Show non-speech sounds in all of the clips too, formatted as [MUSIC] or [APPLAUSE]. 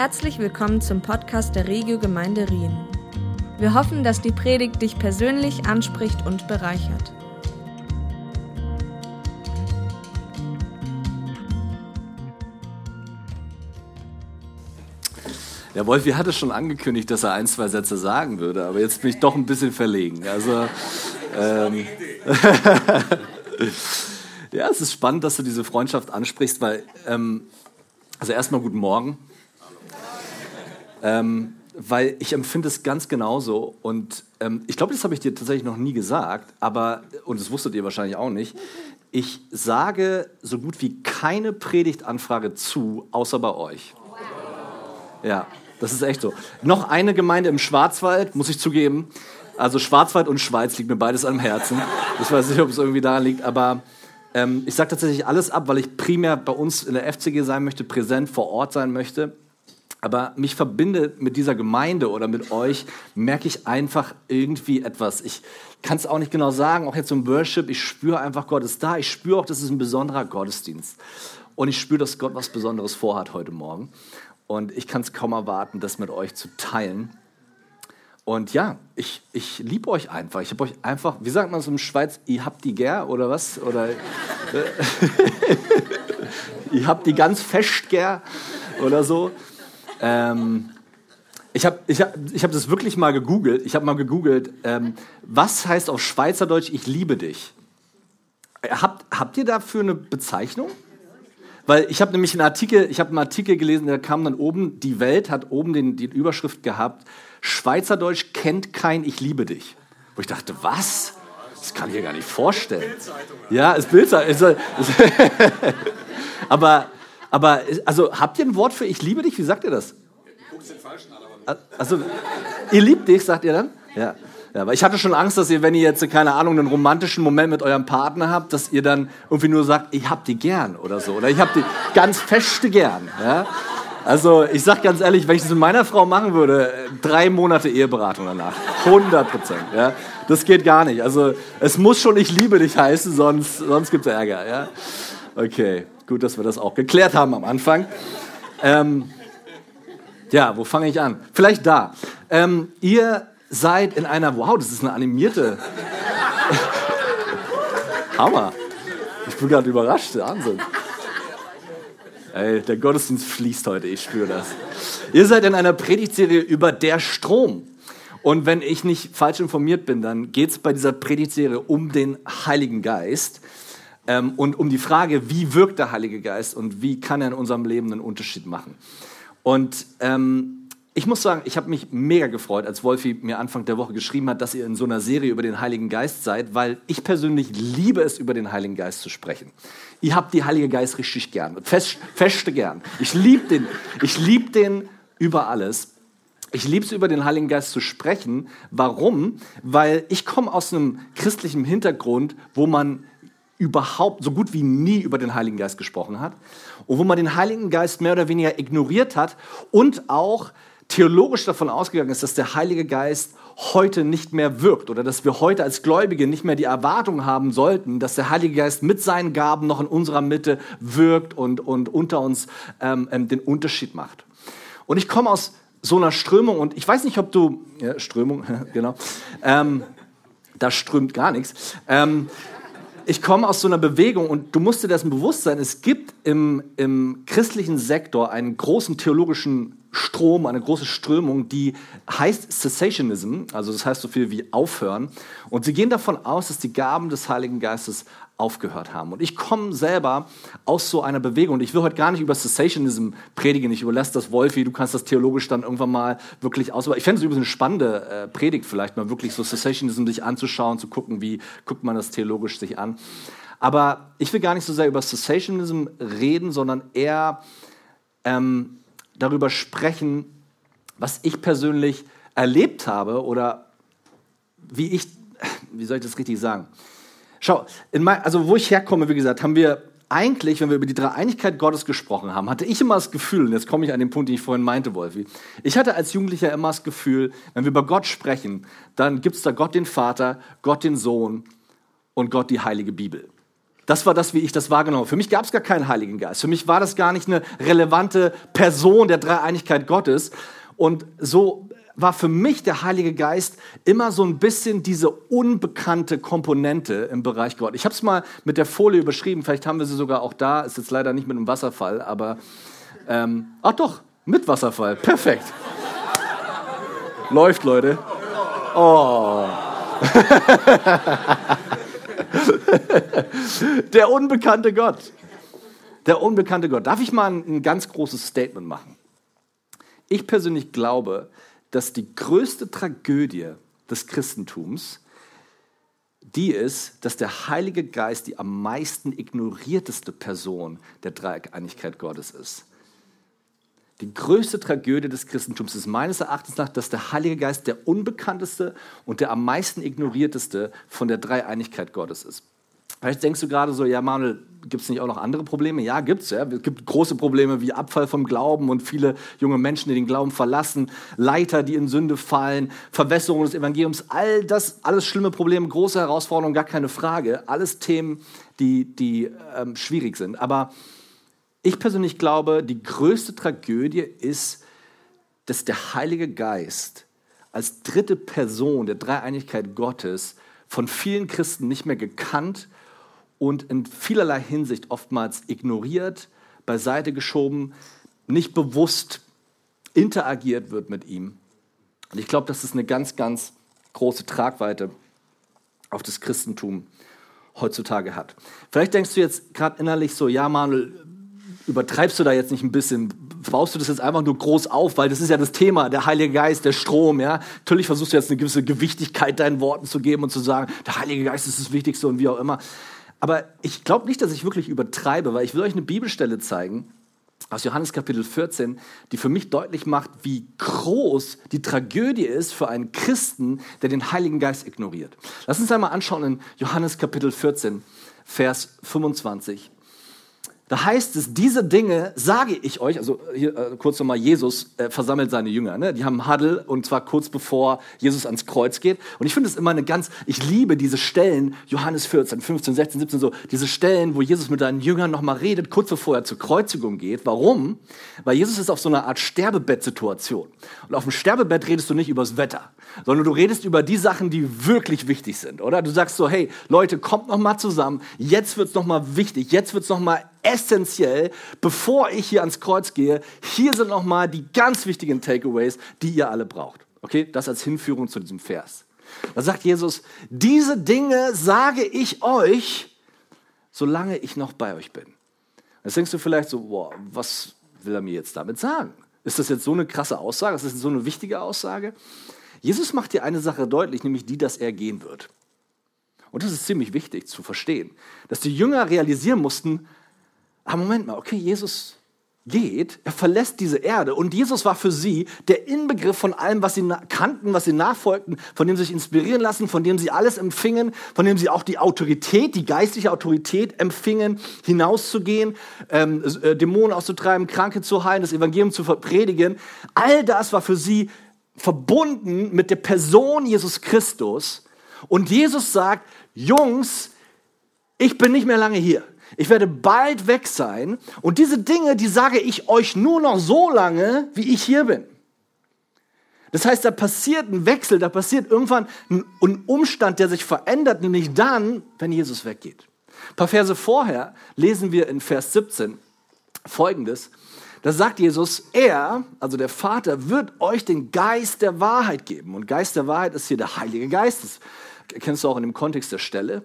Herzlich willkommen zum Podcast der Regio Gemeinde Rien. Wir hoffen, dass die Predigt dich persönlich anspricht und bereichert. Ja, Wolfi hatte schon angekündigt, dass er ein, zwei Sätze sagen würde, aber jetzt bin ich doch ein bisschen verlegen. Also, ähm, [LAUGHS] ja, es ist spannend, dass du diese Freundschaft ansprichst, weil, ähm, also erstmal guten Morgen. Ähm, weil ich empfinde es ganz genauso und ähm, ich glaube, das habe ich dir tatsächlich noch nie gesagt, aber, und das wusstet ihr wahrscheinlich auch nicht, ich sage so gut wie keine Predigtanfrage zu, außer bei euch. Ja, das ist echt so. Noch eine Gemeinde im Schwarzwald, muss ich zugeben. Also Schwarzwald und Schweiz liegt mir beides am Herzen. Ich weiß nicht, ob es irgendwie daran liegt, aber ähm, ich sage tatsächlich alles ab, weil ich primär bei uns in der FCG sein möchte, präsent vor Ort sein möchte. Aber mich verbindet mit dieser Gemeinde oder mit euch, merke ich einfach irgendwie etwas. Ich kann es auch nicht genau sagen, auch jetzt im Worship, ich spüre einfach, Gott ist da. Ich spüre auch, das ist ein besonderer Gottesdienst. Und ich spüre, dass Gott was Besonderes vorhat heute Morgen. Und ich kann es kaum erwarten, das mit euch zu teilen. Und ja, ich, ich liebe euch einfach. Ich habe euch einfach, wie sagt man so in Schweiz, ihr habt die gern oder was? Oder [LAUGHS] ihr habt die ganz fest gern oder so. Ähm, ich habe ich hab, ich hab das wirklich mal gegoogelt. Ich habe mal gegoogelt, ähm, was heißt auf Schweizerdeutsch, ich liebe dich? Habt, habt ihr dafür eine Bezeichnung? Weil ich habe nämlich einen Artikel, ich habe einen Artikel gelesen, der kam dann oben, die Welt hat oben den, die Überschrift gehabt, Schweizerdeutsch kennt kein Ich liebe dich. Wo ich dachte, was? Das kann ich mir gar nicht vorstellen. Ja, ist Bildzeitung. [LAUGHS] aber, aber, also habt ihr ein Wort für Ich liebe dich? Wie sagt ihr das? Also, ihr liebt dich, sagt ihr dann? Ja. Ja, aber ich hatte schon Angst, dass ihr, wenn ihr jetzt, keine Ahnung, einen romantischen Moment mit eurem Partner habt, dass ihr dann irgendwie nur sagt, ich hab die gern oder so. Oder ich hab die ganz feste gern. Ja? Also ich sag ganz ehrlich, wenn ich das mit meiner Frau machen würde, drei Monate Eheberatung danach. 100 Prozent. Ja? Das geht gar nicht. Also es muss schon ich liebe dich heißen, sonst, sonst gibt es Ärger. Ja? Okay, gut, dass wir das auch geklärt haben am Anfang. Ähm, ja, wo fange ich an? Vielleicht da. Ähm, ihr seid in einer, wow, das ist eine animierte. [LAUGHS] Hammer. Ich bin gerade überrascht, Wahnsinn. Ey, der Gottesdienst fließt heute, ich spüre das. Ihr seid in einer Predigtserie über der Strom. Und wenn ich nicht falsch informiert bin, dann geht es bei dieser Predigtserie um den Heiligen Geist ähm, und um die Frage, wie wirkt der Heilige Geist und wie kann er in unserem Leben einen Unterschied machen. Und ähm, ich muss sagen, ich habe mich mega gefreut, als Wolfi mir Anfang der Woche geschrieben hat, dass ihr in so einer Serie über den Heiligen Geist seid, weil ich persönlich liebe es, über den Heiligen Geist zu sprechen. Ihr habt die Heilige Geist richtig gern, fest, feste gern. Ich liebe den, ich liebe den über alles. Ich liebe es, über den Heiligen Geist zu sprechen. Warum? Weil ich komme aus einem christlichen Hintergrund, wo man überhaupt so gut wie nie über den Heiligen Geist gesprochen hat und wo man den Heiligen Geist mehr oder weniger ignoriert hat und auch theologisch davon ausgegangen ist, dass der Heilige Geist heute nicht mehr wirkt oder dass wir heute als Gläubige nicht mehr die Erwartung haben sollten, dass der Heilige Geist mit seinen Gaben noch in unserer Mitte wirkt und, und unter uns ähm, ähm, den Unterschied macht. Und ich komme aus so einer Strömung und ich weiß nicht, ob du, ja, Strömung, [LAUGHS] genau, ähm, da strömt gar nichts. Ähm, ich komme aus so einer Bewegung und du musst dir dessen bewusst sein, es gibt im, im christlichen Sektor einen großen theologischen Strom, eine große Strömung, die heißt Cessationism, also das heißt so viel wie aufhören. Und sie gehen davon aus, dass die Gaben des Heiligen Geistes aufgehört haben. Und ich komme selber aus so einer Bewegung. Und ich will heute gar nicht über Cessationism predigen. Ich überlasse das Wolfi. Du kannst das theologisch dann irgendwann mal wirklich aus. Ich fände es übrigens eine spannende äh, Predigt, vielleicht mal wirklich so Cessationism sich anzuschauen, zu gucken, wie guckt man das theologisch sich an. Aber ich will gar nicht so sehr über Cessationism reden, sondern eher ähm, darüber sprechen, was ich persönlich erlebt habe oder wie ich, wie soll ich das richtig sagen? Schau, mein, also wo ich herkomme, wie gesagt, haben wir eigentlich, wenn wir über die Dreieinigkeit Gottes gesprochen haben, hatte ich immer das Gefühl, und jetzt komme ich an den Punkt, den ich vorhin meinte, Wolfi, ich hatte als Jugendlicher immer das Gefühl, wenn wir über Gott sprechen, dann gibt es da Gott den Vater, Gott den Sohn und Gott die heilige Bibel. Das war das, wie ich das wahrgenommen habe. Für mich gab es gar keinen Heiligen Geist. Für mich war das gar nicht eine relevante Person der Dreieinigkeit Gottes. Und so war für mich der Heilige Geist immer so ein bisschen diese unbekannte Komponente im Bereich Gott. Ich habe es mal mit der Folie überschrieben, vielleicht haben wir sie sogar auch da, ist jetzt leider nicht mit einem Wasserfall, aber ähm, ach doch, mit Wasserfall, perfekt. [LAUGHS] Läuft, Leute. Oh. [LAUGHS] der unbekannte Gott. Der unbekannte Gott. Darf ich mal ein, ein ganz großes Statement machen? Ich persönlich glaube, dass die größte Tragödie des Christentums die ist, dass der Heilige Geist die am meisten ignorierteste Person der Dreieinigkeit Gottes ist. Die größte Tragödie des Christentums ist meines Erachtens nach, dass der Heilige Geist der unbekannteste und der am meisten ignorierteste von der Dreieinigkeit Gottes ist. Vielleicht denkst du gerade so, ja Manuel, gibt es nicht auch noch andere Probleme? Ja, gibt es. Ja. Es gibt große Probleme wie Abfall vom Glauben und viele junge Menschen, die den Glauben verlassen, Leiter, die in Sünde fallen, Verwässerung des Evangeliums, all das, alles schlimme Probleme, große Herausforderungen, gar keine Frage. Alles Themen, die, die ähm, schwierig sind. Aber ich persönlich glaube, die größte Tragödie ist, dass der Heilige Geist als dritte Person der Dreieinigkeit Gottes von vielen Christen nicht mehr gekannt und in vielerlei Hinsicht oftmals ignoriert, beiseite geschoben, nicht bewusst interagiert wird mit ihm. Und ich glaube, das ist eine ganz, ganz große Tragweite auf das Christentum heutzutage hat. Vielleicht denkst du jetzt gerade innerlich so, ja, Manuel, übertreibst du da jetzt nicht ein bisschen? Baust du das jetzt einfach nur groß auf, weil das ist ja das Thema, der Heilige Geist, der Strom, ja? Natürlich versuchst du jetzt eine gewisse Gewichtigkeit deinen Worten zu geben und zu sagen, der Heilige Geist ist das Wichtigste und wie auch immer. Aber ich glaube nicht, dass ich wirklich übertreibe, weil ich will euch eine Bibelstelle zeigen aus Johannes Kapitel 14, die für mich deutlich macht, wie groß die Tragödie ist für einen Christen, der den Heiligen Geist ignoriert. Lass uns einmal anschauen in Johannes Kapitel 14, Vers 25. Da heißt es, diese Dinge sage ich euch, also hier äh, kurz nochmal, Jesus äh, versammelt seine Jünger, ne? die haben Huddle und zwar kurz bevor Jesus ans Kreuz geht. Und ich finde es immer eine ganz, ich liebe diese Stellen, Johannes 14, 15, 16, 17, so, diese Stellen, wo Jesus mit seinen Jüngern nochmal redet, kurz bevor er zur Kreuzigung geht. Warum? Weil Jesus ist auf so einer Art Sterbebettsituation. Und auf dem Sterbebett redest du nicht übers Wetter, sondern du redest über die Sachen, die wirklich wichtig sind, oder? Du sagst so, hey, Leute, kommt nochmal zusammen, jetzt wird's nochmal wichtig, jetzt wird's nochmal essentiell, bevor ich hier ans Kreuz gehe. Hier sind nochmal die ganz wichtigen Takeaways, die ihr alle braucht. Okay, das als Hinführung zu diesem Vers. Da sagt Jesus, diese Dinge sage ich euch, solange ich noch bei euch bin. Jetzt denkst du vielleicht so, boah, was will er mir jetzt damit sagen? Ist das jetzt so eine krasse Aussage? Ist das so eine wichtige Aussage? Jesus macht dir eine Sache deutlich, nämlich die, dass er gehen wird. Und das ist ziemlich wichtig zu verstehen, dass die Jünger realisieren mussten, ah, Moment mal, okay, Jesus geht, er verlässt diese Erde und Jesus war für sie der Inbegriff von allem, was sie kannten, was sie nachfolgten, von dem sie sich inspirieren lassen, von dem sie alles empfingen, von dem sie auch die Autorität, die geistliche Autorität empfingen, hinauszugehen, ähm, äh, Dämonen auszutreiben, Kranke zu heilen, das Evangelium zu verpredigen. All das war für sie verbunden mit der Person Jesus Christus. Und Jesus sagt, Jungs, ich bin nicht mehr lange hier. Ich werde bald weg sein und diese Dinge, die sage ich euch nur noch so lange, wie ich hier bin. Das heißt, da passiert ein Wechsel, da passiert irgendwann ein Umstand, der sich verändert, nämlich dann, wenn Jesus weggeht. Ein paar Verse vorher lesen wir in Vers 17 folgendes. Da sagt Jesus, er, also der Vater, wird euch den Geist der Wahrheit geben. Und Geist der Wahrheit ist hier der Heilige Geist. Das kennst du auch in dem Kontext der Stelle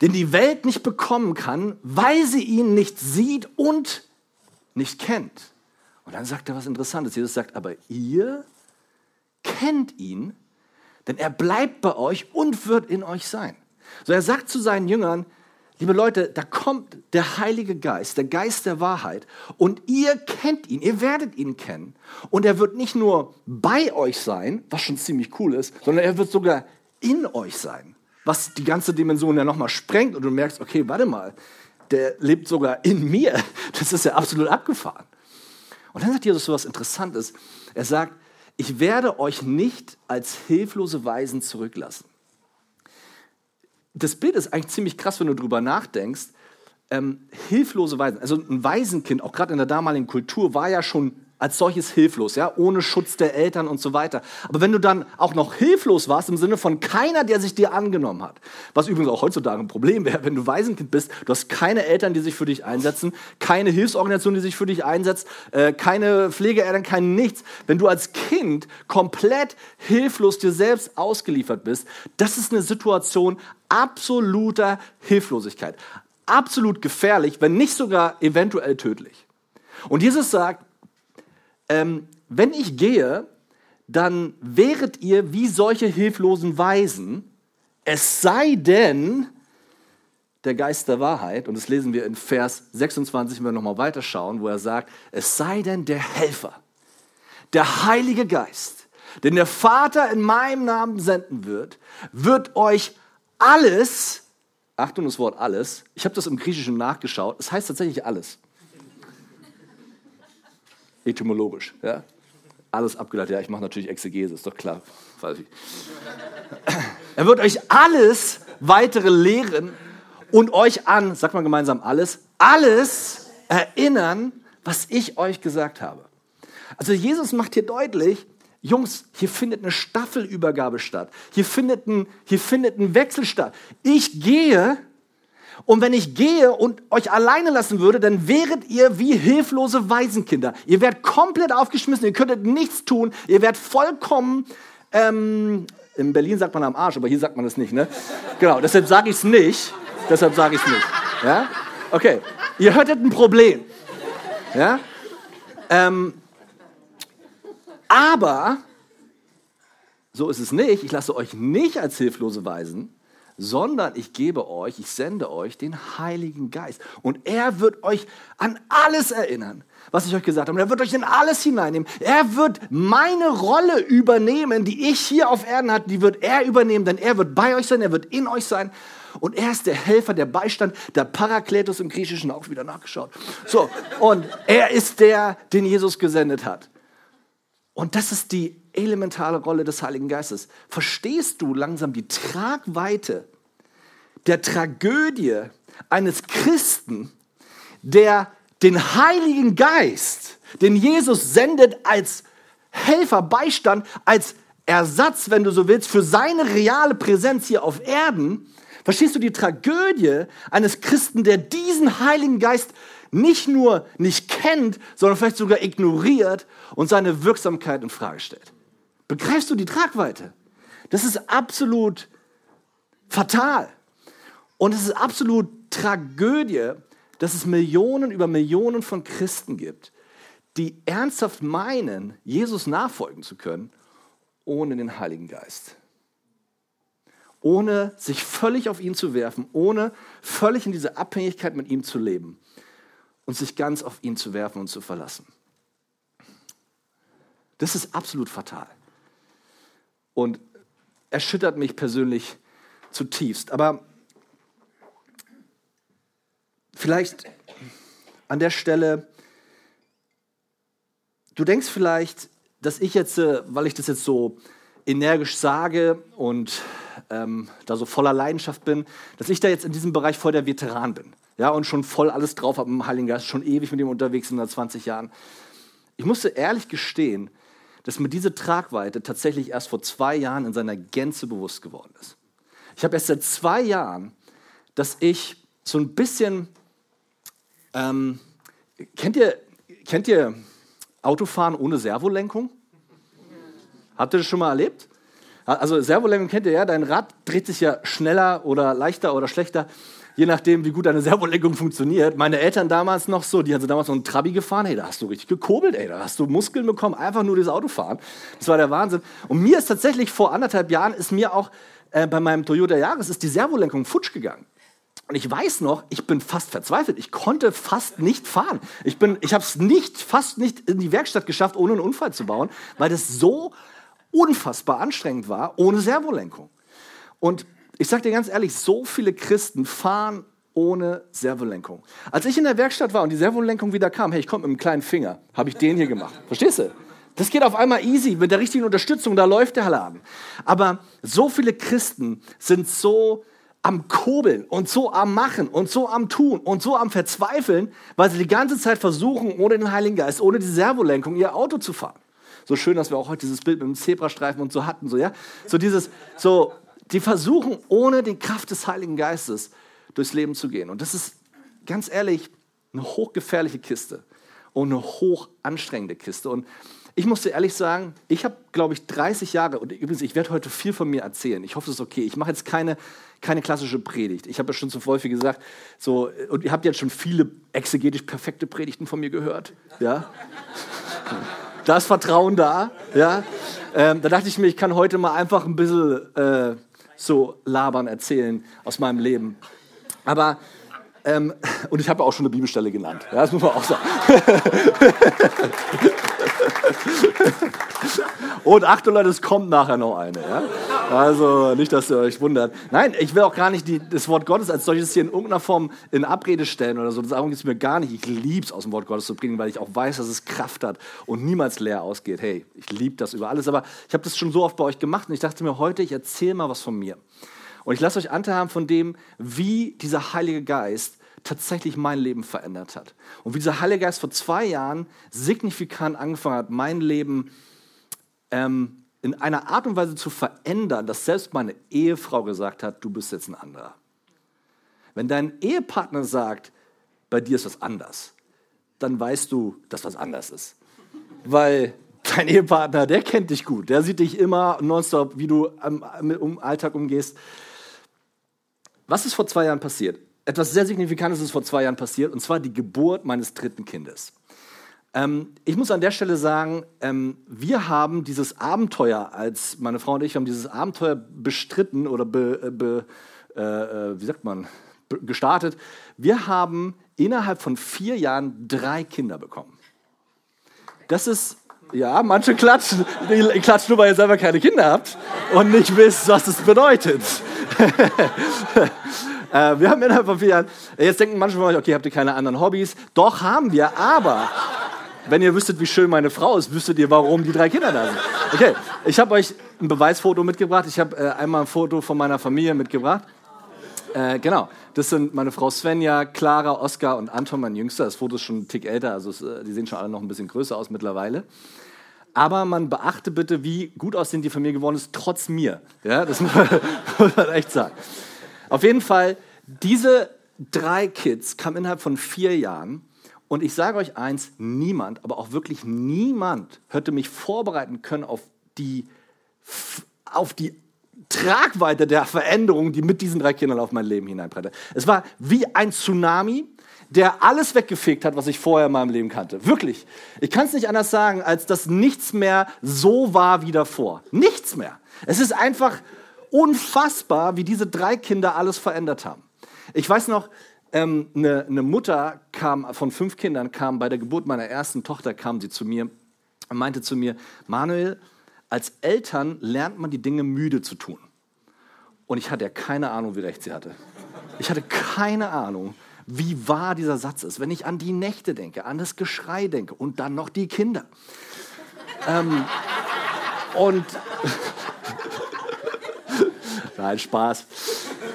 den die Welt nicht bekommen kann, weil sie ihn nicht sieht und nicht kennt. Und dann sagt er was Interessantes. Jesus sagt, aber ihr kennt ihn, denn er bleibt bei euch und wird in euch sein. So er sagt zu seinen Jüngern, liebe Leute, da kommt der Heilige Geist, der Geist der Wahrheit und ihr kennt ihn, ihr werdet ihn kennen. Und er wird nicht nur bei euch sein, was schon ziemlich cool ist, sondern er wird sogar in euch sein was die ganze Dimension ja nochmal sprengt und du merkst, okay, warte mal, der lebt sogar in mir. [LAUGHS] Das ist ja absolut abgefahren. Und dann sagt Jesus so was Interessantes. Er sagt, ich werde euch nicht als hilflose Weisen zurücklassen. Das Bild ist eigentlich ziemlich krass, wenn du drüber nachdenkst, ähm, hilflose Waisen. Also ein Waisenkind, auch gerade in der damaligen Kultur, war ja schon als solches hilflos, ja, ohne Schutz der Eltern und so weiter. Aber wenn du dann auch noch hilflos warst, im Sinne von keiner, der sich dir angenommen hat, was übrigens auch heutzutage ein Problem wäre, wenn du Waisenkind bist, du hast keine Eltern, die sich für dich einsetzen, keine Hilfsorganisation, die sich für dich einsetzt, äh, keine Pflegeeltern, kein nichts. Wenn du als Kind komplett hilflos dir selbst ausgeliefert bist, das ist eine Situation absoluter Hilflosigkeit. Absolut gefährlich, wenn nicht sogar eventuell tödlich. Und Jesus sagt, ähm, wenn ich gehe, dann wäret ihr wie solche hilflosen Weisen, es sei denn, der Geist der Wahrheit, und das lesen wir in Vers 26, wenn wir nochmal weiterschauen, wo er sagt, es sei denn der Helfer, der Heilige Geist, den der Vater in meinem Namen senden wird, wird euch alles, Achtung das Wort alles, ich habe das im Griechischen nachgeschaut, es heißt tatsächlich alles etymologisch. Ja? Alles abgeleitet. Ja, ich mache natürlich Exegese, ist doch klar. Er wird euch alles weitere lehren und euch an, sagt man gemeinsam alles, alles erinnern, was ich euch gesagt habe. Also Jesus macht hier deutlich, Jungs, hier findet eine Staffelübergabe statt. Hier findet ein, hier findet ein Wechsel statt. Ich gehe und wenn ich gehe und euch alleine lassen würde, dann wäret ihr wie hilflose Waisenkinder. Ihr werdet komplett aufgeschmissen, ihr könntet nichts tun, ihr werdet vollkommen, ähm, in Berlin sagt man am Arsch, aber hier sagt man es nicht, ne? Genau, deshalb sage ich es nicht. Deshalb sage ich es nicht. Ja? Okay, ihr hörtet ein Problem. Ja? Ähm, aber so ist es nicht. Ich lasse euch nicht als hilflose Waisen, sondern ich gebe euch, ich sende euch den Heiligen Geist. Und er wird euch an alles erinnern, was ich euch gesagt habe. Und er wird euch in alles hineinnehmen. Er wird meine Rolle übernehmen, die ich hier auf Erden hatte, die wird er übernehmen, denn er wird bei euch sein, er wird in euch sein. Und er ist der Helfer, der Beistand, der Parakletos im Griechischen auch wieder nachgeschaut. So, und er ist der, den Jesus gesendet hat. Und das ist die elementare Rolle des Heiligen Geistes. Verstehst du langsam die Tragweite der Tragödie eines Christen, der den Heiligen Geist, den Jesus sendet als Helfer, Beistand, als Ersatz, wenn du so willst, für seine reale Präsenz hier auf Erden, verstehst du die Tragödie eines Christen, der diesen Heiligen Geist nicht nur nicht kennt, sondern vielleicht sogar ignoriert und seine Wirksamkeit in Frage stellt. Begreifst du die Tragweite? Das ist absolut fatal. Und es ist absolut Tragödie, dass es Millionen über Millionen von Christen gibt, die ernsthaft meinen, Jesus nachfolgen zu können, ohne den Heiligen Geist. Ohne sich völlig auf ihn zu werfen, ohne völlig in diese Abhängigkeit mit ihm zu leben und sich ganz auf ihn zu werfen und zu verlassen. Das ist absolut fatal und erschüttert mich persönlich zutiefst. Aber vielleicht an der Stelle, du denkst vielleicht, dass ich jetzt, äh, weil ich das jetzt so energisch sage und ähm, da so voller Leidenschaft bin, dass ich da jetzt in diesem Bereich voll der Veteran bin ja, und schon voll alles drauf habe im Heiligen Geist, schon ewig mit ihm unterwegs sind, seit 20 Jahren. Ich musste ehrlich gestehen, dass mir diese Tragweite tatsächlich erst vor zwei Jahren in seiner Gänze bewusst geworden ist. Ich habe erst seit zwei Jahren, dass ich so ein bisschen, ähm, kennt, ihr, kennt ihr Autofahren ohne Servolenkung? Habt ihr das schon mal erlebt? Also Servolenkung kennt ihr ja, dein Rad dreht sich ja schneller oder leichter oder schlechter je nachdem, wie gut deine Servolenkung funktioniert. Meine Eltern damals noch so, die haben damals noch einen Trabi gefahren, hey, da hast du richtig gekurbelt, ey, da hast du Muskeln bekommen, einfach nur das Auto fahren. Das war der Wahnsinn. Und mir ist tatsächlich vor anderthalb Jahren, ist mir auch äh, bei meinem Toyota Jahres, ist die Servolenkung futsch gegangen. Und ich weiß noch, ich bin fast verzweifelt. Ich konnte fast nicht fahren. Ich, ich habe es nicht, fast nicht in die Werkstatt geschafft, ohne einen Unfall zu bauen, weil das so unfassbar anstrengend war, ohne Servolenkung. Und ich sage dir ganz ehrlich, so viele Christen fahren ohne Servolenkung. Als ich in der Werkstatt war und die Servolenkung wieder kam, hey, ich komme mit einem kleinen Finger, habe ich den hier gemacht. Verstehst du? Das geht auf einmal easy mit der richtigen Unterstützung, da läuft der Laden. Aber so viele Christen sind so am Kurbeln und so am Machen und so am Tun und so am Verzweifeln, weil sie die ganze Zeit versuchen, ohne den Heiligen Geist, ohne die Servolenkung ihr Auto zu fahren. So schön, dass wir auch heute dieses Bild mit dem Zebrastreifen und so hatten, so, ja. So dieses, so, die versuchen, ohne die Kraft des Heiligen Geistes durchs Leben zu gehen. Und das ist, ganz ehrlich, eine hochgefährliche Kiste und eine hoch anstrengende Kiste. Und ich muss dir ehrlich sagen, ich habe, glaube ich, 30 Jahre, und übrigens, ich werde heute viel von mir erzählen. Ich hoffe, es ist okay. Ich mache jetzt keine, keine klassische Predigt. Ich habe ja schon zu häufig gesagt, so, und ihr habt jetzt schon viele exegetisch perfekte Predigten von mir gehört. Ja? Da ist Vertrauen da. Ja? Ähm, da dachte ich mir, ich kann heute mal einfach ein bisschen äh, so labern, erzählen aus meinem Leben. Aber ähm, [LAUGHS] und ich habe auch schon eine Bibelstelle genannt. Ja, das muss man auch sagen. [LAUGHS] und Achtung Leute, es kommt nachher noch eine. Ja? Also nicht, dass ihr euch wundert. Nein, ich will auch gar nicht die, das Wort Gottes als solches hier in irgendeiner Form in Abrede stellen oder so. Das geht es mir gar nicht. Ich liebe es, aus dem Wort Gottes zu bringen, weil ich auch weiß, dass es Kraft hat und niemals leer ausgeht. Hey, ich liebe das über alles. Aber ich habe das schon so oft bei euch gemacht und ich dachte mir heute, ich erzähle mal was von mir. Und ich lasse euch Anteil haben von dem, wie dieser Heilige Geist tatsächlich mein Leben verändert hat. Und wie dieser Heilige Geist vor zwei Jahren signifikant angefangen hat, mein Leben ähm, in einer Art und Weise zu verändern, dass selbst meine Ehefrau gesagt hat, du bist jetzt ein anderer. Wenn dein Ehepartner sagt, bei dir ist was anders, dann weißt du, dass was anders ist. Weil dein Ehepartner, der kennt dich gut, der sieht dich immer nonstop, wie du im Alltag umgehst. Was ist vor zwei Jahren passiert? Etwas sehr Signifikantes ist vor zwei Jahren passiert, und zwar die Geburt meines dritten Kindes. Ähm, ich muss an der Stelle sagen, ähm, wir haben dieses Abenteuer, als meine Frau und ich haben dieses Abenteuer bestritten oder be, äh, be, äh, äh, wie sagt man, gestartet. Wir haben innerhalb von vier Jahren drei Kinder bekommen. Das ist ja, manche klatschen. Ihr klatscht nur, weil ihr selber keine Kinder habt und nicht wisst, was das bedeutet. [LAUGHS] Äh, wir haben innerhalb von vier Jahren, jetzt denken manche von euch, okay, habt ihr keine anderen Hobbys? Doch, haben wir, aber wenn ihr wüsstet, wie schön meine Frau ist, wüsstet ihr, warum die drei Kinder da sind. Okay, ich habe euch ein Beweisfoto mitgebracht. Ich habe äh, einmal ein Foto von meiner Familie mitgebracht. Äh, genau, das sind meine Frau Svenja, Clara, Oskar und Anton, mein Jüngster. Das Foto ist schon ein Tick älter, also es, äh, die sehen schon alle noch ein bisschen größer aus mittlerweile. Aber man beachte bitte, wie gut aussehend die Familie geworden ist, trotz mir. Ja, das [LAUGHS] muss man echt sagen. Auf jeden Fall, diese drei Kids kamen innerhalb von vier Jahren. Und ich sage euch eins, niemand, aber auch wirklich niemand hätte mich vorbereiten können auf die, auf die Tragweite der Veränderung, die mit diesen drei Kindern auf mein Leben hineinbreite. Es war wie ein Tsunami, der alles weggefegt hat, was ich vorher in meinem Leben kannte. Wirklich. Ich kann es nicht anders sagen, als dass nichts mehr so war wie davor. Nichts mehr. Es ist einfach unfassbar, wie diese drei Kinder alles verändert haben. Ich weiß noch, ähm, eine, eine Mutter kam von fünf Kindern, kam bei der Geburt meiner ersten Tochter, kam sie zu mir und meinte zu mir, Manuel, als Eltern lernt man die Dinge müde zu tun. Und ich hatte ja keine Ahnung, wie recht sie hatte. Ich hatte keine Ahnung, wie wahr dieser Satz ist. Wenn ich an die Nächte denke, an das Geschrei denke und dann noch die Kinder. ähm, und Nein, Spaß.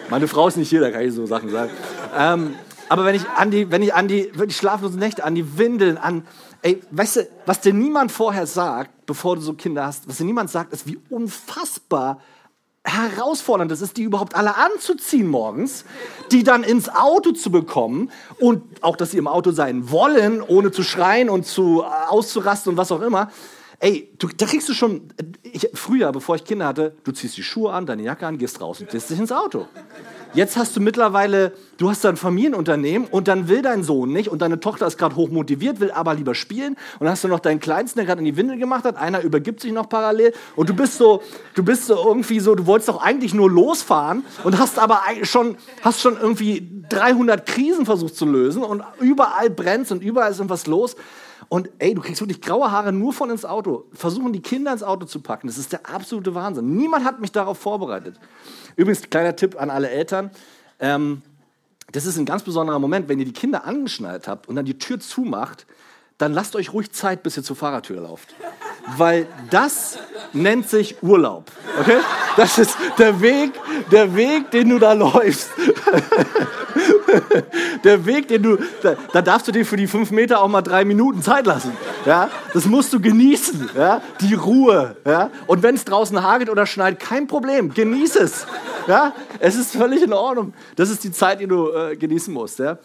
Meine Frau ist nicht hier, da kann ich so Sachen sagen. Ähm, aber wenn ich an die, wenn ich an die wirklich schlaflosen Nächte, an die Windeln, an, ey, weißt du, was dir niemand vorher sagt, bevor du so Kinder hast, was dir niemand sagt, ist, wie unfassbar herausfordernd es ist, die überhaupt alle anzuziehen morgens, die dann ins Auto zu bekommen und auch, dass sie im Auto sein wollen, ohne zu schreien und zu äh, auszurasten und was auch immer. Ey, du, da kriegst du schon, ich, früher, bevor ich Kinder hatte, du ziehst die Schuhe an, deine Jacke an, gehst raus und setzt dich ins Auto. Jetzt hast du mittlerweile, du hast ein Familienunternehmen und dann will dein Sohn nicht und deine Tochter ist gerade hochmotiviert, will aber lieber spielen und dann hast du noch deinen Kleinsten, der gerade in die Windel gemacht hat, einer übergibt sich noch parallel und du bist so, du bist so irgendwie so, du wolltest doch eigentlich nur losfahren und hast aber schon, hast schon irgendwie 300 Krisen versucht zu lösen und überall brennt und überall ist irgendwas los und ey, du kriegst wirklich graue Haare nur von ins Auto. Versuchen die Kinder ins Auto zu packen. Das ist der absolute Wahnsinn. Niemand hat mich darauf vorbereitet. Übrigens, kleiner Tipp an alle Eltern. Ähm, das ist ein ganz besonderer Moment, wenn ihr die Kinder angeschnallt habt und dann die Tür zumacht, dann lasst euch ruhig Zeit, bis ihr zur Fahrertür lauft. weil das nennt sich Urlaub. Okay? Das ist der Weg, der Weg, den du da läufst. [LAUGHS] Der Weg, den du, da, da, darfst du dir für die fünf Meter auch mal drei Minuten Zeit lassen. Ja? Das musst du genießen. Ja? Die Ruhe. Ja? Und wenn es draußen hagelt oder schneit, kein Problem. Genieß es. Ja? Es ist völlig in Ordnung. Das ist die Zeit, die du äh, genießen musst. Ja?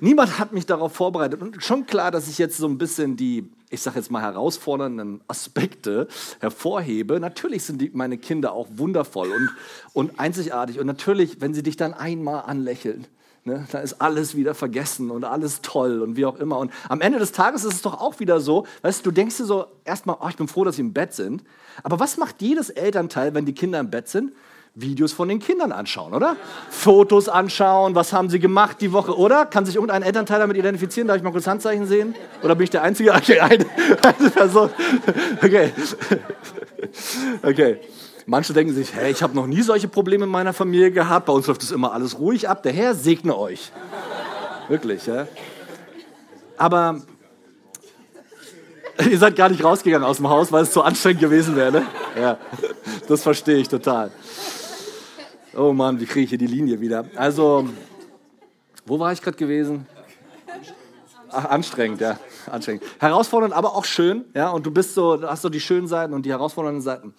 Niemand hat mich darauf vorbereitet. Und schon klar, dass ich jetzt so ein bisschen die, ich sage jetzt mal, herausfordernden Aspekte hervorhebe. Natürlich sind die, meine Kinder auch wundervoll und, und einzigartig. Und natürlich, wenn sie dich dann einmal anlächeln, ne, dann ist alles wieder vergessen und alles toll und wie auch immer. Und am Ende des Tages ist es doch auch wieder so, weißt du, du denkst dir so erstmal, oh, ich bin froh, dass sie im Bett sind. Aber was macht jedes Elternteil, wenn die Kinder im Bett sind? Videos von den Kindern anschauen, oder? Fotos anschauen, was haben sie gemacht die Woche, oder? Kann sich irgendein Elternteil damit identifizieren? Darf ich mal kurz Handzeichen sehen? Oder bin ich der Einzige? [LAUGHS] Okay, eine, eine Person. Okay. Okay. Manche denken sich, hey, ich habe noch nie solche Probleme in meiner Familie gehabt. Bei uns läuft das immer alles ruhig ab. Der Herr segne euch. Wirklich, ja? Aber [LAUGHS] ihr seid gar nicht rausgegangen aus dem Haus, weil es zu anstrengend gewesen wäre, ne? Ja, das verstehe ich total. Oh Mann, wie kriege ich hier die Linie wieder? Also, wo war ich gerade gewesen? Ach, anstrengend, ja, anstrengend. Herausfordernd, aber auch schön, ja. Und du bist so, hast so die schönen Seiten und die herausfordernden Seiten.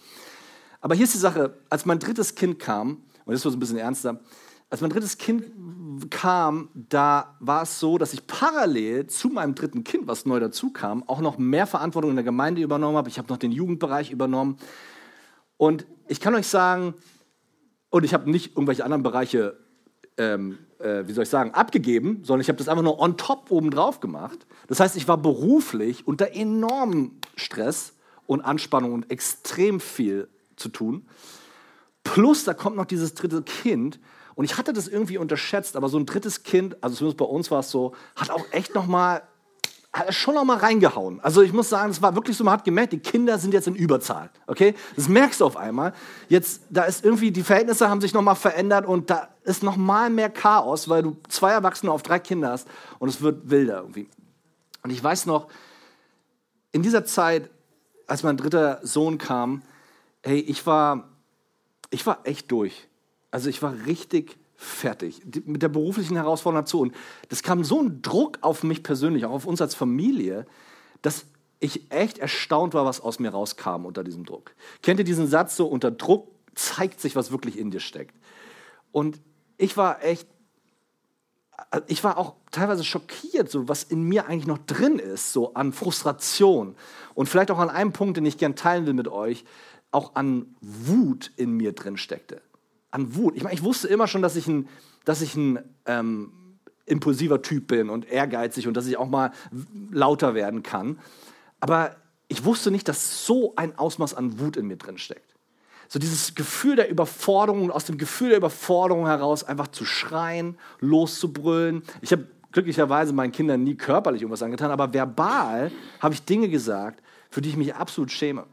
Aber hier ist die Sache: Als mein drittes Kind kam, und das wird ein bisschen ernster, als mein drittes Kind kam, da war es so, dass ich parallel zu meinem dritten Kind, was neu dazu kam, auch noch mehr Verantwortung in der Gemeinde übernommen habe. Ich habe noch den Jugendbereich übernommen. Und ich kann euch sagen, und ich habe nicht irgendwelche anderen Bereiche, ähm, äh, wie soll ich sagen, abgegeben, sondern ich habe das einfach nur on top obendrauf gemacht. Das heißt, ich war beruflich unter enormem Stress und Anspannung und extrem viel zu tun. Plus, da kommt noch dieses dritte Kind. Und ich hatte das irgendwie unterschätzt, aber so ein drittes Kind, also zumindest bei uns war es so, hat auch echt noch mal hat er schon noch mal reingehauen. Also ich muss sagen, es war wirklich so, man hat gemerkt, die Kinder sind jetzt in Überzahl. Okay? Das merkst du auf einmal. Jetzt, da ist irgendwie, die Verhältnisse haben sich noch mal verändert und da ist noch mal mehr Chaos, weil du zwei Erwachsene auf drei Kinder hast und es wird wilder irgendwie. Und ich weiß noch, in dieser Zeit, als mein dritter Sohn kam, hey, ich war, ich war echt durch. Also ich war richtig fertig. Mit der beruflichen Herausforderung dazu. Und das kam so ein Druck auf mich persönlich, auch auf uns als Familie, dass ich echt erstaunt war, was aus mir rauskam unter diesem Druck. Kennt ihr diesen Satz so, unter Druck zeigt sich, was wirklich in dir steckt. Und ich war echt, ich war auch teilweise schockiert, so was in mir eigentlich noch drin ist, so an Frustration. Und vielleicht auch an einem Punkt, den ich gern teilen will mit euch, auch an Wut in mir drin steckte an Wut. Ich meine, ich wusste immer schon, dass ich ein, dass ich ein ähm, impulsiver Typ bin und ehrgeizig und dass ich auch mal lauter werden kann. Aber ich wusste nicht, dass so ein Ausmaß an Wut in mir drin steckt. So dieses Gefühl der Überforderung, aus dem Gefühl der Überforderung heraus einfach zu schreien, loszubrüllen. Ich habe glücklicherweise meinen Kindern nie körperlich irgendwas angetan, aber verbal habe ich Dinge gesagt, für die ich mich absolut schäme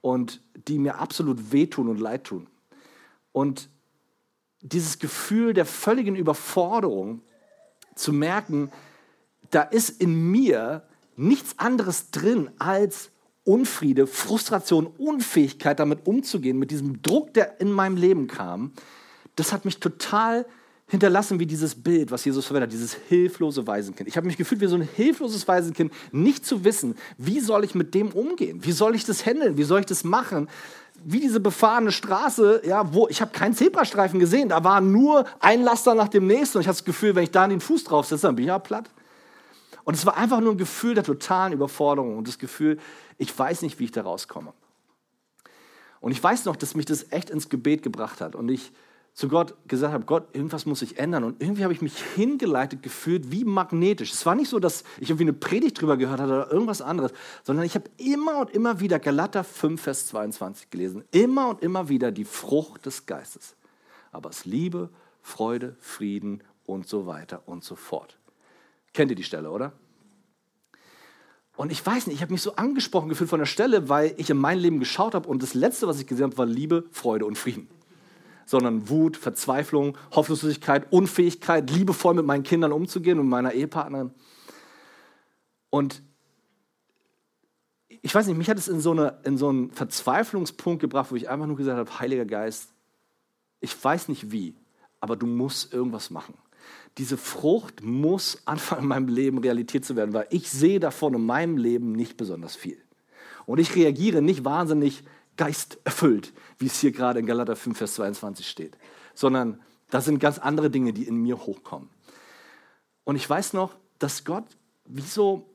und die mir absolut wehtun und leid tun. Und dieses Gefühl der völligen Überforderung zu merken, da ist in mir nichts anderes drin als Unfriede, Frustration, Unfähigkeit damit umzugehen, mit diesem Druck, der in meinem Leben kam, das hat mich total hinterlassen wie dieses Bild, was Jesus verwendet, dieses hilflose Waisenkind. Ich habe mich gefühlt wie so ein hilfloses Waisenkind, nicht zu wissen, wie soll ich mit dem umgehen? Wie soll ich das handeln? Wie soll ich das machen? Wie diese befahrene Straße, ja, wo ich habe keinen Zebrastreifen gesehen, da war nur ein Laster nach dem nächsten und ich hatte das Gefühl, wenn ich da den Fuß drauf setze, dann bin ich ja platt. Und es war einfach nur ein Gefühl der totalen Überforderung und das Gefühl, ich weiß nicht, wie ich da rauskomme. Und ich weiß noch, dass mich das echt ins Gebet gebracht hat und ich zu Gott gesagt habe, Gott, irgendwas muss sich ändern. Und irgendwie habe ich mich hingeleitet gefühlt wie magnetisch. Es war nicht so, dass ich irgendwie eine Predigt drüber gehört hatte oder irgendwas anderes, sondern ich habe immer und immer wieder Galater 5, Vers 22 gelesen. Immer und immer wieder die Frucht des Geistes. Aber es Liebe, Freude, Frieden und so weiter und so fort. Kennt ihr die Stelle, oder? Und ich weiß nicht, ich habe mich so angesprochen gefühlt von der Stelle, weil ich in mein Leben geschaut habe und das Letzte, was ich gesehen habe, war Liebe, Freude und Frieden sondern Wut, Verzweiflung, Hoffnungslosigkeit, Unfähigkeit, liebevoll mit meinen Kindern umzugehen und meiner Ehepartnerin. Und ich weiß nicht, mich hat es in so, eine, in so einen Verzweiflungspunkt gebracht, wo ich einfach nur gesagt habe, Heiliger Geist, ich weiß nicht wie, aber du musst irgendwas machen. Diese Frucht muss anfangen in meinem Leben Realität zu werden, weil ich sehe davon in meinem Leben nicht besonders viel. Und ich reagiere nicht wahnsinnig geisterfüllt, wie es hier gerade in Galater 5, Vers 22 steht, sondern das sind ganz andere Dinge, die in mir hochkommen. Und ich weiß noch, dass Gott wie so,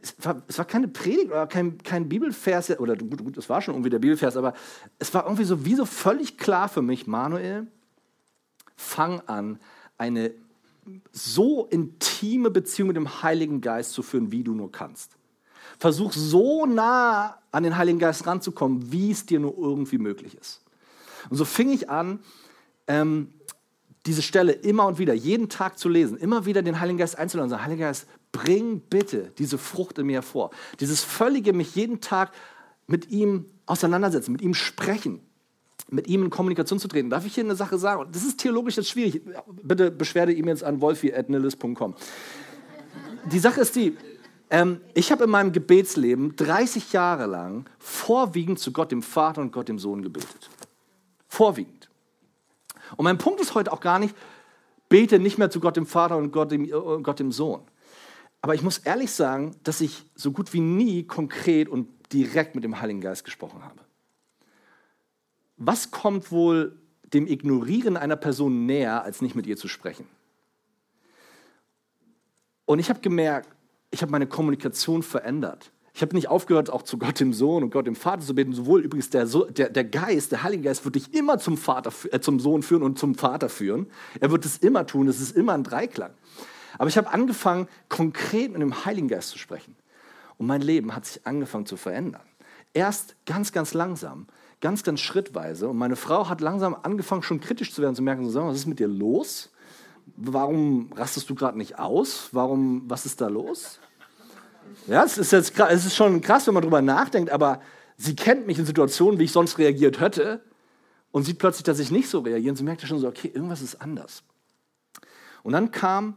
es war, es war keine Predigt oder kein, kein Bibelvers, oder gut, gut, es war schon irgendwie der Bibelvers, aber es war irgendwie so wie so völlig klar für mich, Manuel, fang an, eine so intime Beziehung mit dem Heiligen Geist zu führen, wie du nur kannst. Versuch so nah an den Heiligen Geist ranzukommen, wie es dir nur irgendwie möglich ist. Und so fing ich an, ähm, diese Stelle immer und wieder, jeden Tag zu lesen, immer wieder den Heiligen Geist einzuladen und sagen, Heiliger Geist, bring bitte diese Frucht in mir hervor. Dieses völlige mich jeden Tag mit ihm auseinandersetzen, mit ihm sprechen, mit ihm in Kommunikation zu treten. Darf ich hier eine Sache sagen? Das ist theologisch jetzt schwierig. Bitte beschwerde E-Mails an wolfi.nillis.com. Die Sache ist die, ähm, ich habe in meinem Gebetsleben 30 Jahre lang vorwiegend zu Gott dem Vater und Gott dem Sohn gebetet. Vorwiegend. Und mein Punkt ist heute auch gar nicht, bete nicht mehr zu Gott dem Vater und Gott dem, äh, Gott dem Sohn. Aber ich muss ehrlich sagen, dass ich so gut wie nie konkret und direkt mit dem Heiligen Geist gesprochen habe. Was kommt wohl dem Ignorieren einer Person näher, als nicht mit ihr zu sprechen? Und ich habe gemerkt, ich habe meine Kommunikation verändert. Ich habe nicht aufgehört, auch zu Gott dem Sohn und Gott dem Vater zu beten. Sowohl übrigens der, der, der Geist, der Heilige Geist, wird dich immer zum, Vater, äh, zum Sohn führen und zum Vater führen. Er wird es immer tun. Es ist immer ein Dreiklang. Aber ich habe angefangen, konkret mit dem Heiligen Geist zu sprechen. Und mein Leben hat sich angefangen zu verändern. Erst ganz, ganz langsam, ganz, ganz schrittweise. Und meine Frau hat langsam angefangen, schon kritisch zu werden, zu merken, so, was ist mit dir los? Warum rastest du gerade nicht aus? Warum, was ist da los? Ja, es ist, jetzt, es ist schon krass, wenn man darüber nachdenkt, aber sie kennt mich in Situationen, wie ich sonst reagiert hätte und sieht plötzlich, dass ich nicht so reagiere und sie merkt ja schon so, okay, irgendwas ist anders. Und dann kam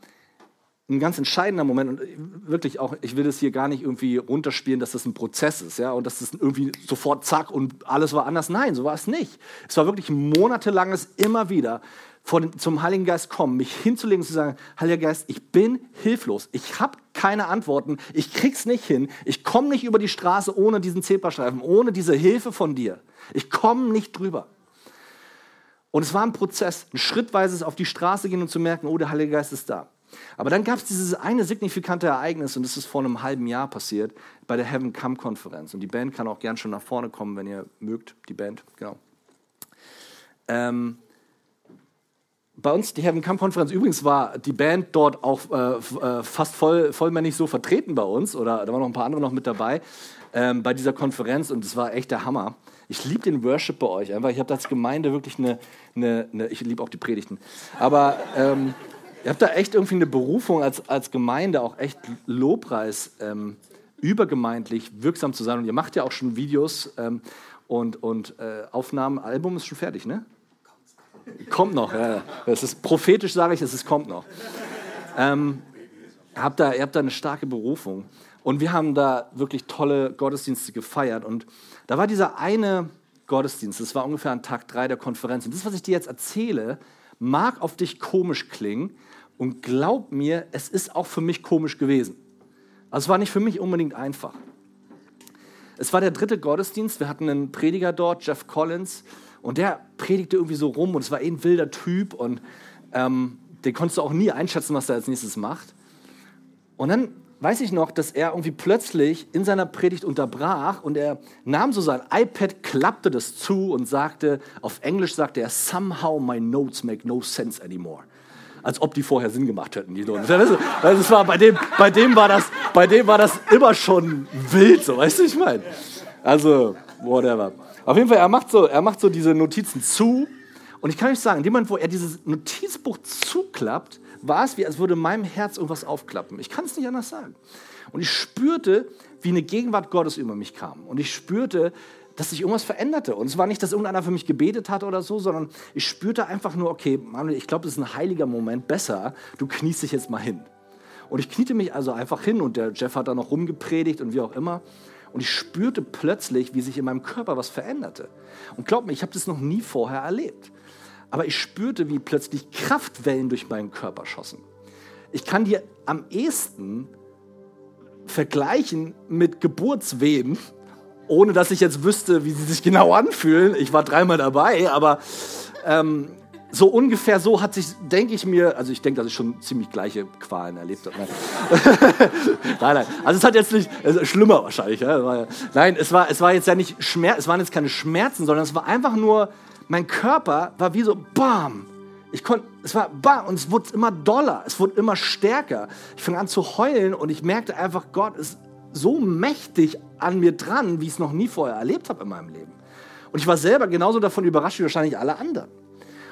ein ganz entscheidender Moment und wirklich auch, ich will das hier gar nicht irgendwie runterspielen, dass das ein Prozess ist, ja, und dass das irgendwie sofort zack und alles war anders. Nein, so war es nicht. Es war wirklich monatelanges immer wieder vor zum Heiligen Geist kommen, mich hinzulegen und zu sagen, Heiliger Geist, ich bin hilflos, ich habe keine Antworten, ich krieg's nicht hin, ich komme nicht über die Straße ohne diesen Zebrastreifen, ohne diese Hilfe von dir. Ich komme nicht drüber. Und es war ein Prozess, ein schrittweises auf die Straße gehen und zu merken, oh, der Heilige Geist ist da. Aber dann gab es dieses eine signifikante Ereignis und das ist vor einem halben Jahr passiert bei der Heaven Come Konferenz. Und die Band kann auch gern schon nach vorne kommen, wenn ihr mögt, die Band, genau. Ähm, bei uns die Heaven Come Konferenz, übrigens war die Band dort auch äh, äh, fast voll, vollmännig so vertreten bei uns, oder da waren noch ein paar andere noch mit dabei, ähm, bei dieser Konferenz und es war echt der Hammer. Ich liebe den Worship bei euch, einfach. Ich habe als Gemeinde wirklich eine, eine, eine ich liebe auch die Predigten, aber ähm, ihr habt da echt irgendwie eine Berufung als, als Gemeinde, auch echt Lobpreis, ähm, übergemeindlich wirksam zu sein und ihr macht ja auch schon Videos ähm, und, und äh, Aufnahmen, Album ist schon fertig, ne? Kommt noch, ja. Ist prophetisch, sage ich, es ist, kommt noch. Ähm, habt da, ihr habt da eine starke Berufung. Und wir haben da wirklich tolle Gottesdienste gefeiert. Und da war dieser eine Gottesdienst, das war ungefähr an Tag drei der Konferenz. Und das, was ich dir jetzt erzähle, mag auf dich komisch klingen. Und glaub mir, es ist auch für mich komisch gewesen. Also es war nicht für mich unbedingt einfach. Es war der dritte Gottesdienst. Wir hatten einen Prediger dort, Jeff Collins. Und der predigte irgendwie so rum und es war eh ein wilder Typ und ähm, den konntest du auch nie einschätzen, was er als nächstes macht. Und dann weiß ich noch, dass er irgendwie plötzlich in seiner Predigt unterbrach und er nahm so sein iPad, klappte das zu und sagte, auf Englisch sagte er, somehow my notes make no sense anymore. Als ob die vorher Sinn gemacht hätten, die Noten. Das war, bei, dem, bei, dem war das, bei dem war das immer schon wild, so, weißt du, ich meine? Also, whatever. Auf jeden Fall, er macht so, er macht so diese Notizen zu. Und ich kann euch sagen, in dem Moment, wo er dieses Notizbuch zuklappt, war es wie, als würde meinem Herz irgendwas aufklappen. Ich kann es nicht anders sagen. Und ich spürte, wie eine Gegenwart Gottes über mich kam. Und ich spürte, dass sich irgendwas veränderte. Und es war nicht, dass irgendeiner für mich gebetet hat oder so, sondern ich spürte einfach nur, okay, Manuel, ich glaube, das ist ein heiliger Moment. Besser, du kniest dich jetzt mal hin. Und ich kniete mich also einfach hin und der Jeff hat da noch rumgepredigt und wie auch immer. Und ich spürte plötzlich, wie sich in meinem Körper was veränderte. Und glaub mir, ich habe das noch nie vorher erlebt. Aber ich spürte, wie plötzlich Kraftwellen durch meinen Körper schossen. Ich kann dir am ehesten vergleichen mit Geburtswehen, ohne dass ich jetzt wüsste, wie sie sich genau anfühlen. Ich war dreimal dabei, aber ähm, so ungefähr so hat sich, denke ich mir, also ich denke, dass ich schon ziemlich gleiche Qualen erlebt habe. Nein, [LAUGHS] nein, nein. Also es hat jetzt nicht, also schlimmer wahrscheinlich. Ja. Nein, es war, es war jetzt ja nicht Schmerz, es waren jetzt keine Schmerzen, sondern es war einfach nur, mein Körper war wie so, bam. Ich konnte, es war bam und es wurde immer doller, es wurde immer stärker. Ich fing an zu heulen und ich merkte einfach, Gott ist so mächtig an mir dran, wie ich es noch nie vorher erlebt habe in meinem Leben. Und ich war selber genauso davon überrascht wie wahrscheinlich alle anderen.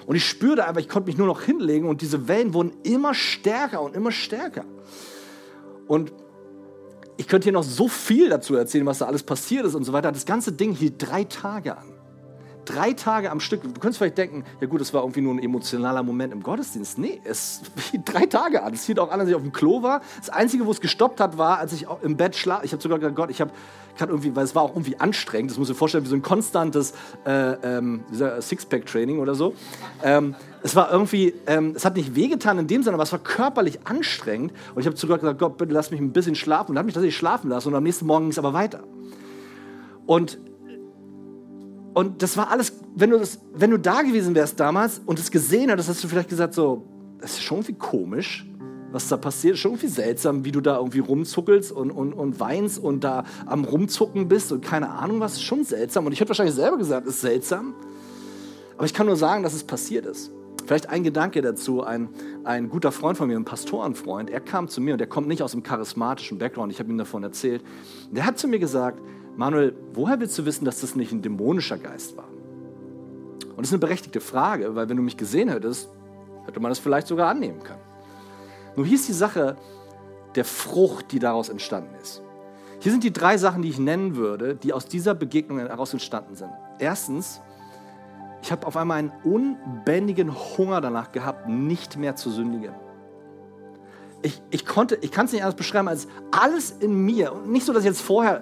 Und ich spürte einfach, ich konnte mich nur noch hinlegen und diese Wellen wurden immer stärker und immer stärker. Und ich könnte hier noch so viel dazu erzählen, was da alles passiert ist und so weiter. Das ganze Ding hielt drei Tage an. Drei Tage am Stück. Du könntest vielleicht denken, ja gut, das war irgendwie nur ein emotionaler Moment im Gottesdienst. Nee, es hielt [LAUGHS] drei Tage an. Es hielt auch an, als ich auf dem Klo war. Das Einzige, wo es gestoppt hat, war, als ich im Bett schlaf. Ich habe sogar gesagt, Gott, ich habe gerade irgendwie, weil es war auch irgendwie anstrengend. Das muss ich mir vorstellen, wie so ein konstantes äh, ähm, Sixpack-Training oder so. Ähm, es war irgendwie, ähm, es hat nicht wehgetan in dem Sinne, aber es war körperlich anstrengend. Und ich habe Gott gesagt, Gott, bitte lass mich ein bisschen schlafen. Und er hat mich tatsächlich schlafen lassen. Und am nächsten Morgen ging es aber weiter. Und und das war alles, wenn du, das, wenn du da gewesen wärst damals und es gesehen hättest, hast du vielleicht gesagt, so, das ist schon irgendwie komisch, was da passiert. Schon irgendwie seltsam, wie du da irgendwie rumzuckelst und, und, und weinst und da am Rumzucken bist und keine Ahnung was. Schon seltsam. Und ich hätte wahrscheinlich selber gesagt, ist seltsam. Aber ich kann nur sagen, dass es passiert ist. Vielleicht ein Gedanke dazu. Ein, ein guter Freund von mir, ein Pastorenfreund, er kam zu mir und der kommt nicht aus einem charismatischen Background. Ich habe ihm davon erzählt. Der hat zu mir gesagt, Manuel, woher willst du wissen, dass das nicht ein dämonischer Geist war? Und das ist eine berechtigte Frage, weil wenn du mich gesehen hättest, hätte man das vielleicht sogar annehmen können. Nur hier ist die Sache der Frucht, die daraus entstanden ist. Hier sind die drei Sachen, die ich nennen würde, die aus dieser Begegnung heraus entstanden sind. Erstens, ich habe auf einmal einen unbändigen Hunger danach gehabt, nicht mehr zu sündigen. Ich, ich, ich kann es nicht anders beschreiben als alles in mir. Und nicht so, dass ich jetzt vorher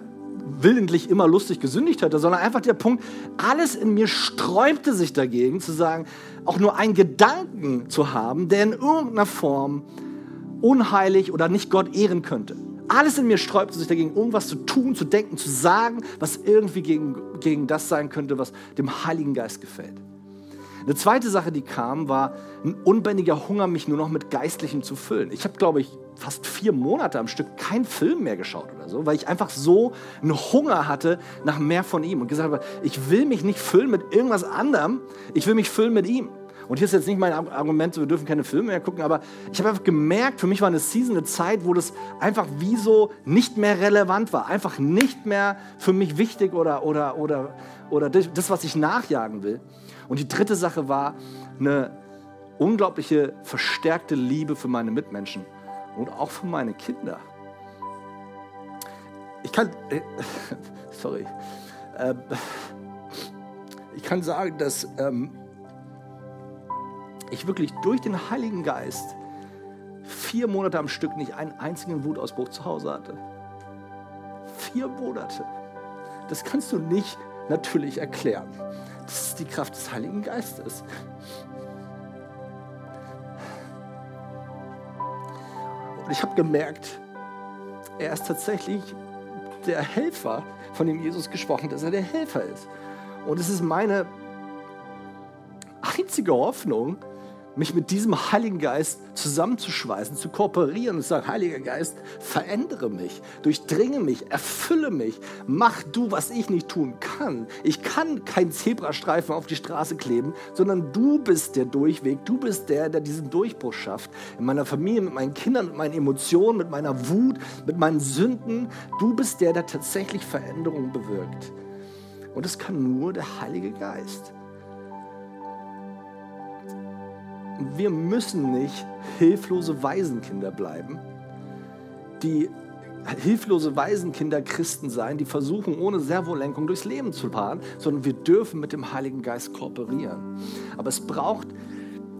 willentlich immer lustig gesündigt hätte, sondern einfach der Punkt, alles in mir sträubte sich dagegen, zu sagen, auch nur einen Gedanken zu haben, der in irgendeiner Form unheilig oder nicht Gott ehren könnte. Alles in mir sträubte sich dagegen, irgendwas zu tun, zu denken, zu sagen, was irgendwie gegen, gegen das sein könnte, was dem Heiligen Geist gefällt. Eine zweite Sache, die kam, war ein unbändiger Hunger, mich nur noch mit Geistlichem zu füllen. Ich habe, glaube ich, fast vier Monate am Stück keinen Film mehr geschaut oder so, weil ich einfach so einen Hunger hatte nach mehr von ihm und gesagt habe, ich will mich nicht füllen mit irgendwas anderem, ich will mich füllen mit ihm. Und hier ist jetzt nicht mein Argument, wir dürfen keine Filme mehr gucken, aber ich habe einfach gemerkt, für mich war eine Season eine Zeit, wo das einfach wie so nicht mehr relevant war, einfach nicht mehr für mich wichtig oder, oder, oder, oder das, was ich nachjagen will. Und die dritte Sache war eine unglaubliche verstärkte Liebe für meine Mitmenschen und auch für meine Kinder. Ich kann, äh, [LAUGHS] sorry, äh, ich kann sagen, dass ähm, ich wirklich durch den Heiligen Geist vier Monate am Stück nicht einen einzigen Wutausbruch zu Hause hatte. Vier Monate. Das kannst du nicht natürlich erklären. Das ist die Kraft des Heiligen Geistes. Und ich habe gemerkt, er ist tatsächlich der Helfer, von dem Jesus gesprochen hat, dass er der Helfer ist. Und es ist meine einzige Hoffnung, mich mit diesem Heiligen Geist zusammenzuschweißen, zu kooperieren und zu sagen, Heiliger Geist, verändere mich, durchdringe mich, erfülle mich, mach du, was ich nicht tun kann. Ich kann keinen Zebrastreifen auf die Straße kleben, sondern du bist der Durchweg, du bist der, der diesen Durchbruch schafft. In meiner Familie, mit meinen Kindern, mit meinen Emotionen, mit meiner Wut, mit meinen Sünden. Du bist der, der tatsächlich Veränderungen bewirkt. Und es kann nur der Heilige Geist. Wir müssen nicht hilflose Waisenkinder bleiben, die hilflose Waisenkinder Christen sein, die versuchen, ohne Servolenkung durchs Leben zu fahren, sondern wir dürfen mit dem Heiligen Geist kooperieren. Aber es braucht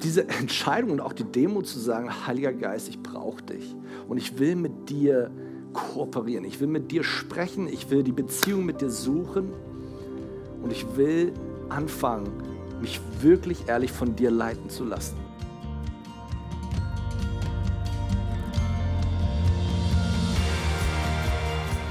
diese Entscheidung und auch die Demo zu sagen, Heiliger Geist, ich brauche dich und ich will mit dir kooperieren. Ich will mit dir sprechen. Ich will die Beziehung mit dir suchen. Und ich will anfangen, mich wirklich ehrlich von dir leiten zu lassen.